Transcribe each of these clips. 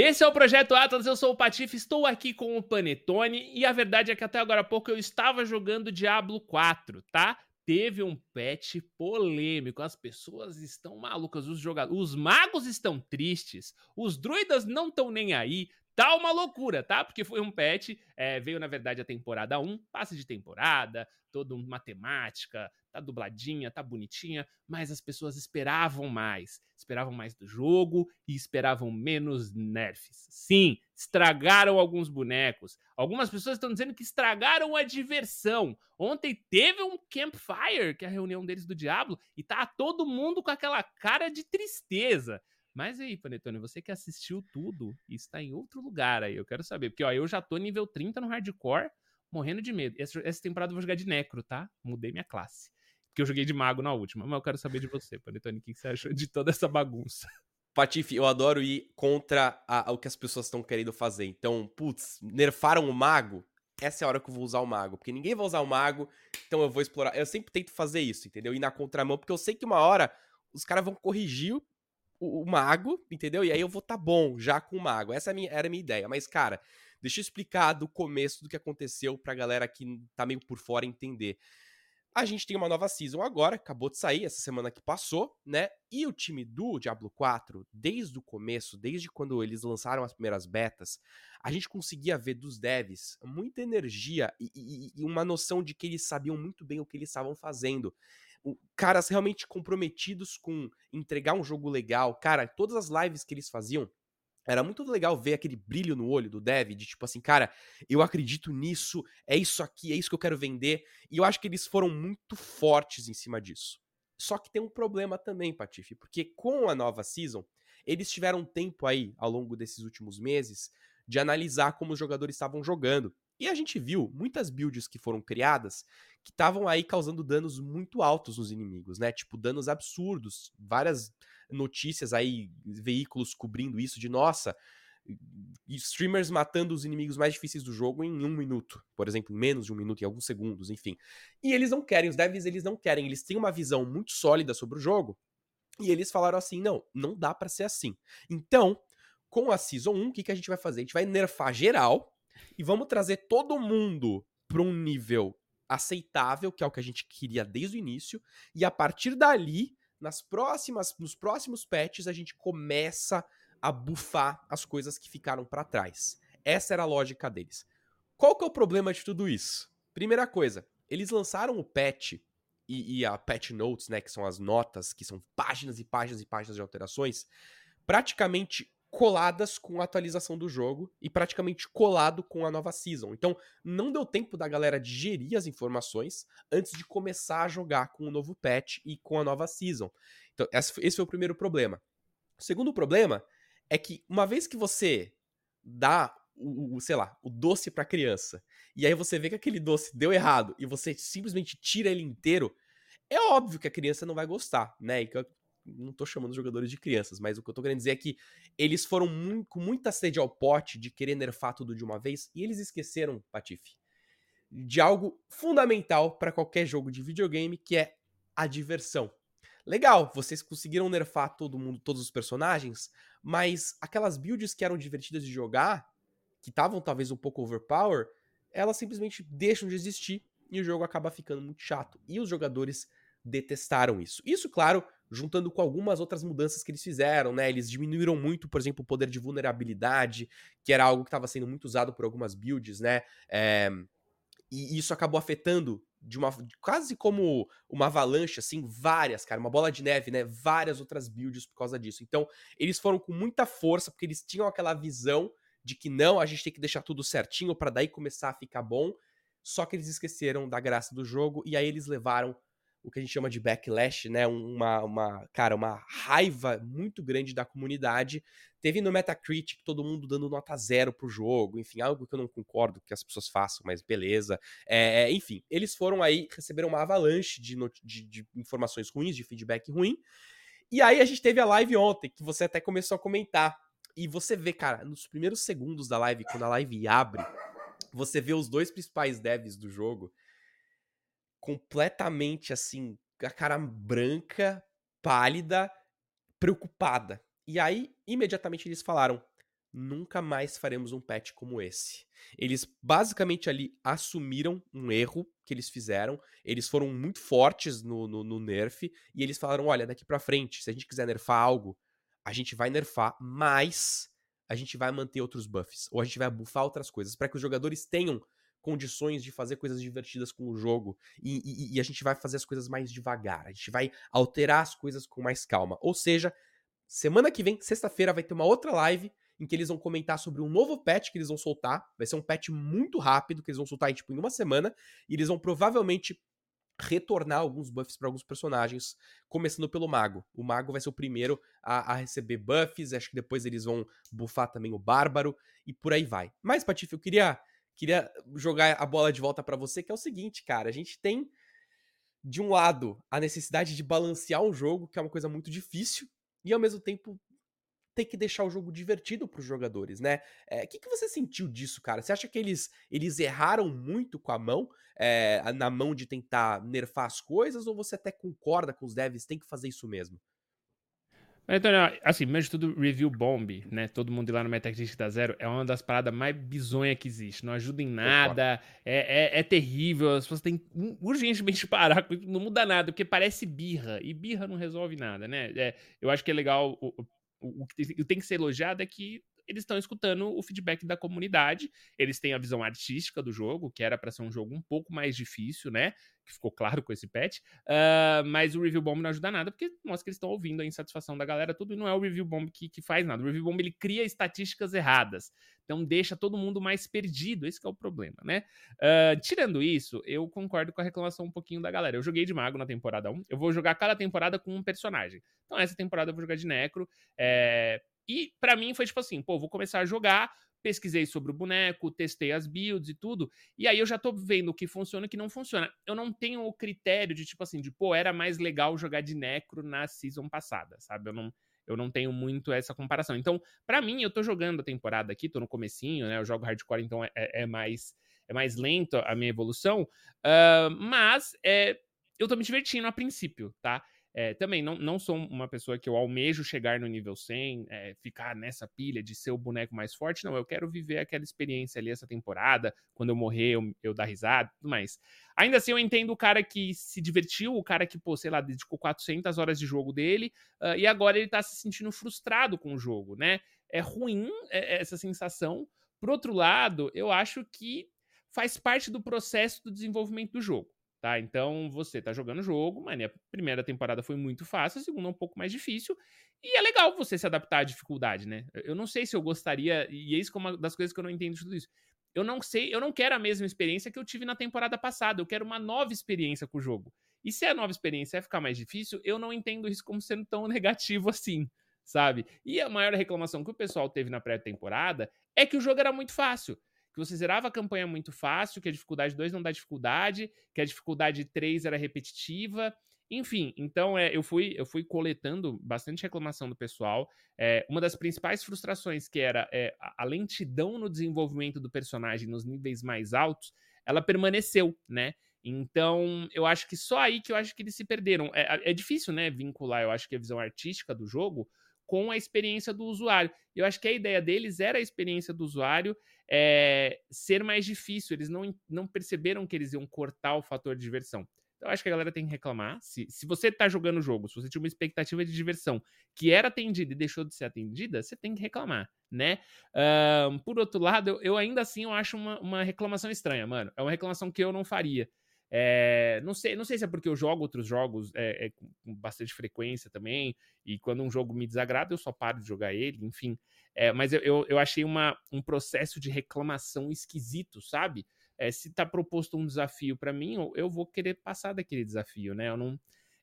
Esse é o Projeto Atlas, eu sou o Patife, estou aqui com o Panetone e a verdade é que até agora há pouco eu estava jogando Diablo 4, tá? Teve um patch polêmico, as pessoas estão malucas, os jogadores, os magos estão tristes, os druidas não estão nem aí, tá uma loucura, tá? Porque foi um patch, é, veio na verdade a temporada 1, passe de temporada, toda uma temática, tá dubladinha, tá bonitinha, mas as pessoas esperavam mais. Esperavam mais do jogo e esperavam menos nerfs. Sim, estragaram alguns bonecos. Algumas pessoas estão dizendo que estragaram a diversão. Ontem teve um campfire, que é a reunião deles do Diablo, e tá todo mundo com aquela cara de tristeza. Mas aí, Panetone, você que assistiu tudo e está em outro lugar aí, eu quero saber. Porque, ó, eu já tô nível 30 no hardcore, morrendo de medo. Essa, essa temporada eu vou jogar de necro, tá? Mudei minha classe. Porque eu joguei de mago na última. Mas eu quero saber de você, Panetone, o que você achou de toda essa bagunça? Patife, eu adoro ir contra a, a, o que as pessoas estão querendo fazer. Então, putz, nerfaram o mago? Essa é a hora que eu vou usar o mago. Porque ninguém vai usar o mago, então eu vou explorar. Eu sempre tento fazer isso, entendeu? Ir na contramão, porque eu sei que uma hora os caras vão corrigir o, o, mago, entendeu? E aí eu vou tá bom já com o mago. Essa é era a minha ideia. Mas, cara, deixa eu explicar do começo do que aconteceu pra galera que tá meio por fora entender. A gente tem uma nova season agora, acabou de sair essa semana que passou, né? E o time do Diablo 4, desde o começo, desde quando eles lançaram as primeiras betas, a gente conseguia ver dos devs muita energia e, e, e uma noção de que eles sabiam muito bem o que eles estavam fazendo caras realmente comprometidos com entregar um jogo legal. Cara, todas as lives que eles faziam, era muito legal ver aquele brilho no olho do dev, de tipo assim, cara, eu acredito nisso, é isso aqui, é isso que eu quero vender. E eu acho que eles foram muito fortes em cima disso. Só que tem um problema também, Patife, porque com a nova season, eles tiveram tempo aí, ao longo desses últimos meses, de analisar como os jogadores estavam jogando. E a gente viu muitas builds que foram criadas que estavam aí causando danos muito altos nos inimigos, né? Tipo, danos absurdos, várias notícias aí, veículos cobrindo isso de nossa, streamers matando os inimigos mais difíceis do jogo em um minuto, por exemplo, em menos de um minuto, em alguns segundos, enfim. E eles não querem, os devs eles não querem, eles têm uma visão muito sólida sobre o jogo, e eles falaram assim, não, não dá para ser assim. Então, com a Season 1, o que, que a gente vai fazer? A gente vai nerfar geral, e vamos trazer todo mundo para um nível aceitável, que é o que a gente queria desde o início, e a partir dali nas próximas, nos próximos patches a gente começa a bufar as coisas que ficaram para trás. Essa era a lógica deles. Qual que é o problema de tudo isso? Primeira coisa, eles lançaram o patch e, e, a patch notes, né, que são as notas, que são páginas e páginas e páginas de alterações, praticamente coladas com a atualização do jogo e praticamente colado com a nova season. Então, não deu tempo da galera digerir as informações antes de começar a jogar com o novo patch e com a nova season. Então, esse foi o primeiro problema. O segundo problema é que uma vez que você dá o, o sei lá, o doce para criança, e aí você vê que aquele doce deu errado e você simplesmente tira ele inteiro, é óbvio que a criança não vai gostar, né? E não tô chamando os jogadores de crianças, mas o que eu tô querendo dizer é que eles foram muito, com muita sede ao pote de querer nerfar tudo de uma vez e eles esqueceram, Patife, de algo fundamental para qualquer jogo de videogame, que é a diversão. Legal, vocês conseguiram nerfar todo mundo, todos os personagens, mas aquelas builds que eram divertidas de jogar, que estavam talvez um pouco overpower, elas simplesmente deixam de existir e o jogo acaba ficando muito chato. E os jogadores detestaram isso. Isso, claro, juntando com algumas outras mudanças que eles fizeram, né? Eles diminuíram muito, por exemplo, o poder de vulnerabilidade, que era algo que estava sendo muito usado por algumas builds, né? É, e isso acabou afetando de uma quase como uma avalanche assim, várias, cara, uma bola de neve, né? Várias outras builds por causa disso. Então, eles foram com muita força porque eles tinham aquela visão de que não, a gente tem que deixar tudo certinho para daí começar a ficar bom. Só que eles esqueceram da graça do jogo e aí eles levaram o que a gente chama de backlash, né? Uma, uma, cara, uma raiva muito grande da comunidade. Teve no Metacritic todo mundo dando nota zero pro jogo, enfim, algo que eu não concordo que as pessoas façam, mas beleza. É, enfim, eles foram aí, receberam uma avalanche de, de, de informações ruins, de feedback ruim. E aí a gente teve a live ontem, que você até começou a comentar. E você vê, cara, nos primeiros segundos da live, quando a live abre, você vê os dois principais devs do jogo completamente assim, a cara branca, pálida, preocupada. E aí, imediatamente eles falaram: nunca mais faremos um patch como esse. Eles basicamente ali assumiram um erro que eles fizeram, eles foram muito fortes no, no, no nerf, e eles falaram: olha, daqui pra frente, se a gente quiser nerfar algo, a gente vai nerfar, mas a gente vai manter outros buffs, ou a gente vai buffar outras coisas, para que os jogadores tenham condições de fazer coisas divertidas com o jogo e, e, e, a gente vai fazer as coisas mais devagar, a gente vai alterar as coisas com mais calma. Ou seja, semana que vem, sexta-feira, vai ter uma outra live em que eles vão comentar sobre um novo patch que eles vão soltar. Vai ser um patch muito rápido que eles vão soltar tipo, em uma semana. E eles vão provavelmente retornar alguns buffs para alguns personagens, começando pelo Mago. O Mago vai ser o primeiro a, a, receber buffs, acho que depois eles vão buffar também o Bárbaro e por aí vai. Mas, Patife, eu queria, queria jogar a bola de volta para você, que é o seguinte, cara, a gente tem de um lado a necessidade de balancear um jogo, que é uma coisa muito difícil, e ao mesmo tempo ter que deixar o jogo divertido para os jogadores, né? O é, que, que você sentiu disso, cara? Você acha que eles, eles erraram muito com a mão, é, na mão de tentar nerfar as coisas, ou você até concorda com os devs, tem que fazer isso mesmo? Então, assim, primeiro de tudo, review bomb, né? Todo mundo ir lá no Metacritic da Zero é uma das paradas mais bizonhas que existe. Não ajuda em nada, é, é, é, terrível. As pessoas têm urgentemente parar, não muda nada, porque parece birra, e birra não resolve nada, né? É, eu acho que é legal o, que tem que ser elogiado é que eles estão escutando o feedback da comunidade, eles têm a visão artística do jogo, que era para ser um jogo um pouco mais difícil, né? Que ficou claro com esse patch. Uh, mas o Review Bomb não ajuda nada, porque mostra que eles estão ouvindo a insatisfação da galera, tudo, e não é o Review Bomb que, que faz nada. O Review Bomb ele cria estatísticas erradas. Então deixa todo mundo mais perdido, esse é o problema, né? Uh, tirando isso, eu concordo com a reclamação um pouquinho da galera. Eu joguei de mago na temporada 1, eu vou jogar cada temporada com um personagem. Então essa temporada eu vou jogar de necro. É e para mim foi tipo assim, pô, vou começar a jogar, pesquisei sobre o boneco, testei as builds e tudo, e aí eu já tô vendo o que funciona e o que não funciona. Eu não tenho o critério de tipo assim, de pô, era mais legal jogar de necro na season passada, sabe? Eu não eu não tenho muito essa comparação. Então, para mim, eu tô jogando a temporada aqui, tô no comecinho, né? Eu jogo hardcore, então é, é mais é mais lento a minha evolução, uh, mas é, eu tô me divertindo a princípio, tá? É, também não, não sou uma pessoa que eu almejo chegar no nível 100, é, ficar nessa pilha de ser o boneco mais forte. Não, eu quero viver aquela experiência ali essa temporada. Quando eu morrer, eu, eu dar risada tudo mais. Ainda assim, eu entendo o cara que se divertiu, o cara que, pô, sei lá, dedicou 400 horas de jogo dele uh, e agora ele tá se sentindo frustrado com o jogo, né? É ruim é, essa sensação. Por outro lado, eu acho que faz parte do processo do desenvolvimento do jogo tá? Então você tá jogando o jogo, mas a primeira temporada foi muito fácil, a segunda um pouco mais difícil. E é legal você se adaptar à dificuldade, né? Eu não sei se eu gostaria, e é isso que é uma das coisas que eu não entendo de tudo isso. Eu não sei, eu não quero a mesma experiência que eu tive na temporada passada, eu quero uma nova experiência com o jogo. E se a nova experiência é ficar mais difícil, eu não entendo isso como sendo tão negativo assim, sabe? E a maior reclamação que o pessoal teve na pré-temporada é que o jogo era muito fácil que você zerava a campanha muito fácil, que a dificuldade 2 não dá dificuldade, que a dificuldade 3 era repetitiva. Enfim, então é, eu, fui, eu fui coletando bastante reclamação do pessoal. É, uma das principais frustrações que era é, a lentidão no desenvolvimento do personagem nos níveis mais altos, ela permaneceu, né? Então, eu acho que só aí que eu acho que eles se perderam. É, é difícil, né, vincular, eu acho que a visão artística do jogo com a experiência do usuário. Eu acho que a ideia deles era a experiência do usuário é, ser mais difícil. Eles não, não perceberam que eles iam cortar o fator de diversão. Então, eu acho que a galera tem que reclamar. Se, se você tá jogando o jogo, se você tinha uma expectativa de diversão que era atendida e deixou de ser atendida, você tem que reclamar, né? Por outro lado, eu, eu, ainda assim eu acho uma, uma reclamação estranha, mano. É uma reclamação que eu não faria. É, não, sei, não sei se é porque eu jogo outros jogos é, é, com bastante frequência também, e quando um jogo me desagrada, eu só paro de jogar ele, enfim. É, mas eu, eu, eu, achei uma, um processo de reclamação esquisito, sabe? É, se tá proposto um desafio para mim, eu, eu, vou querer passar daquele desafio, né? Eu não,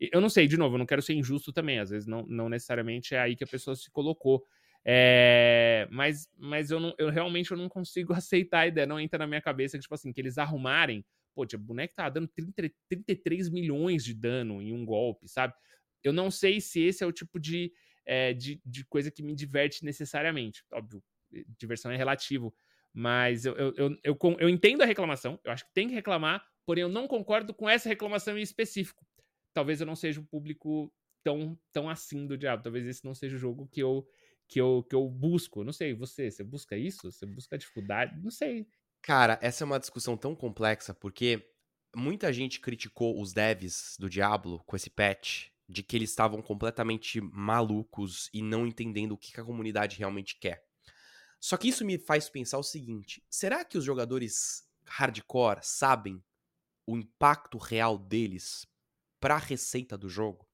eu não sei, de novo, eu não quero ser injusto também, às vezes não, não necessariamente é aí que a pessoa se colocou. É, mas mas eu, não, eu realmente eu não consigo aceitar a ideia, não entra na minha cabeça que, tipo assim, que eles arrumarem Pô, o boneco tá dando 30, 33 milhões de dano em um golpe, sabe? Eu não sei se esse é o tipo de, é, de, de, coisa que me diverte necessariamente. Óbvio, diversão é relativo. Mas eu, eu, eu, eu, eu entendo a reclamação, eu acho que tem que reclamar, porém eu não concordo com essa reclamação em específico. Talvez eu não seja o público tão, tão assim do diabo. Talvez esse não seja o jogo que eu, que eu, que eu busco. Não sei, você, você busca isso? Você busca dificuldade? Não sei. Cara, essa é uma discussão tão complexa, porque muita gente criticou os devs do Diablo com esse patch, de que eles estavam completamente malucos e não entendendo o que a comunidade realmente quer. Só que isso me faz pensar o seguinte: será que os jogadores hardcore sabem o impacto real deles para a receita do jogo?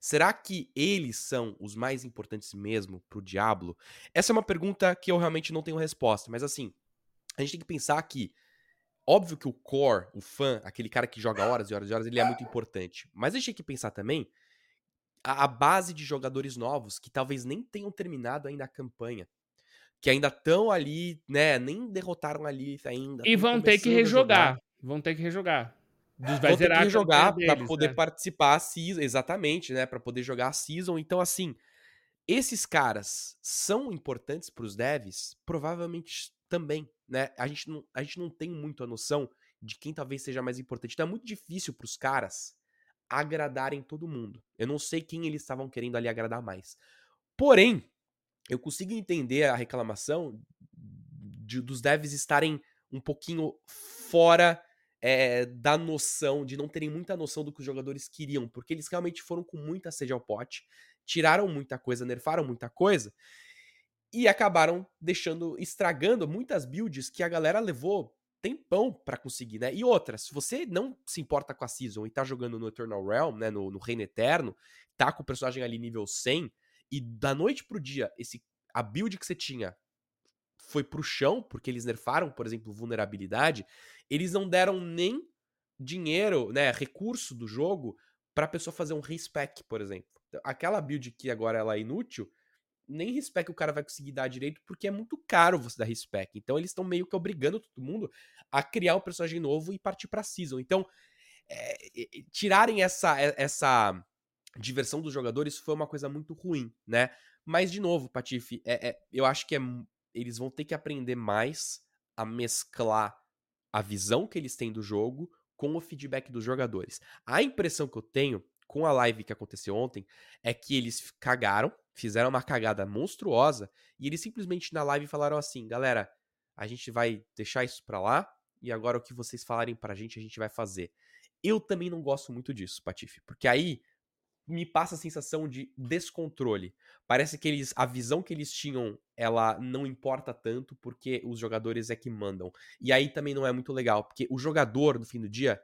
Será que eles são os mais importantes mesmo pro Diablo? Essa é uma pergunta que eu realmente não tenho resposta, mas assim, a gente tem que pensar que óbvio que o core, o fã, aquele cara que joga horas e horas e horas, ele é muito importante. Mas a gente tem que pensar também a, a base de jogadores novos que talvez nem tenham terminado ainda a campanha que ainda estão ali, né? Nem derrotaram ali ainda. E vão ter que rejogar. Vão ter que rejogar. Dos vão ter que rejogar para poder né? participar a season, exatamente, né? Para poder jogar a season. Então, assim, esses caras são importantes para os devs? Provavelmente também, né? A gente, não, a gente não tem muito a noção de quem talvez seja mais importante. Então é muito difícil para os caras agradarem todo mundo. Eu não sei quem eles estavam querendo ali agradar mais. Porém, eu consigo entender a reclamação de, dos devs estarem um pouquinho fora é, da noção, de não terem muita noção do que os jogadores queriam, porque eles realmente foram com muita sede ao pote, tiraram muita coisa, nerfaram muita coisa, e acabaram deixando, estragando muitas builds que a galera levou tempão para conseguir, né? E outra, se você não se importa com a season e tá jogando no Eternal Realm, né, no, no Reino Eterno, tá com o personagem ali nível 100, e da noite pro dia, esse a build que você tinha foi pro chão, porque eles nerfaram, por exemplo, vulnerabilidade, eles não deram nem dinheiro, né, recurso do jogo pra pessoa fazer um respec, por exemplo. Aquela build que agora ela é inútil, nem respec o cara vai conseguir dar direito, porque é muito caro você dar respec. Então eles estão meio que obrigando todo mundo a criar um personagem novo e partir pra season. Então, é, tirarem essa, essa diversão dos jogadores foi uma coisa muito ruim, né? Mas, de novo, Patife, é, é, eu acho que é, eles vão ter que aprender mais a mesclar a visão que eles têm do jogo com o feedback dos jogadores. A impressão que eu tenho com a live que aconteceu ontem é que eles cagaram, fizeram uma cagada monstruosa e eles simplesmente na live falaram assim: galera, a gente vai deixar isso pra lá e agora o que vocês falarem pra gente a gente vai fazer. Eu também não gosto muito disso, Patife, porque aí me passa a sensação de descontrole. Parece que eles, a visão que eles tinham, ela não importa tanto porque os jogadores é que mandam. E aí também não é muito legal, porque o jogador, no fim do dia,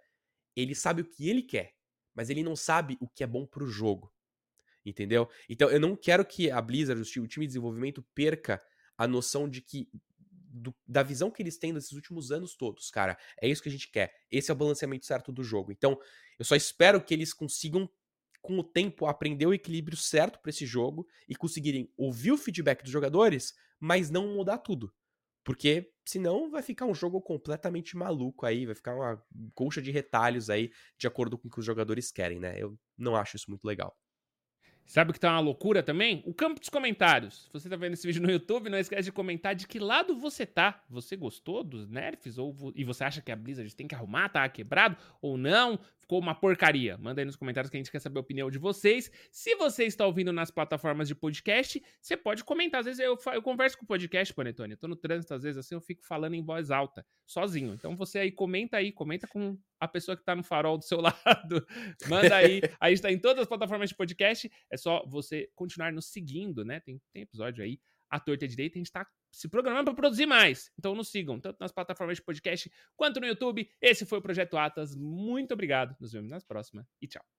ele sabe o que ele quer, mas ele não sabe o que é bom pro jogo. Entendeu? Então eu não quero que a Blizzard, o time de desenvolvimento, perca a noção de que do, da visão que eles têm nesses últimos anos todos, cara. É isso que a gente quer. Esse é o balanceamento certo do jogo. Então, eu só espero que eles consigam com o tempo, aprender o equilíbrio certo para esse jogo e conseguirem ouvir o feedback dos jogadores, mas não mudar tudo. Porque senão vai ficar um jogo completamente maluco aí, vai ficar uma colcha de retalhos aí, de acordo com o que os jogadores querem, né? Eu não acho isso muito legal. Sabe o que tá uma loucura também? O campo dos comentários. Se você tá vendo esse vídeo no YouTube, não esquece de comentar de que lado você tá. Você gostou dos nerfs? Ou, e você acha que a Blizzard tem que arrumar, tá quebrado? Ou não? Ficou uma porcaria? Manda aí nos comentários que a gente quer saber a opinião de vocês. Se você está ouvindo nas plataformas de podcast, você pode comentar. Às vezes eu, eu converso com o podcast, Panetone. Eu tô no trânsito, às vezes assim, eu fico falando em voz alta, sozinho. Então você aí comenta aí, comenta com a pessoa que tá no farol do seu lado. Manda aí. A gente tá em todas as plataformas de podcast. É só você continuar nos seguindo, né? Tem, tem episódio aí a torta direita, a gente está se programando para produzir mais. Então nos sigam, tanto nas plataformas de podcast quanto no YouTube. Esse foi o Projeto Atas. Muito obrigado. Nos vemos na próxima e tchau.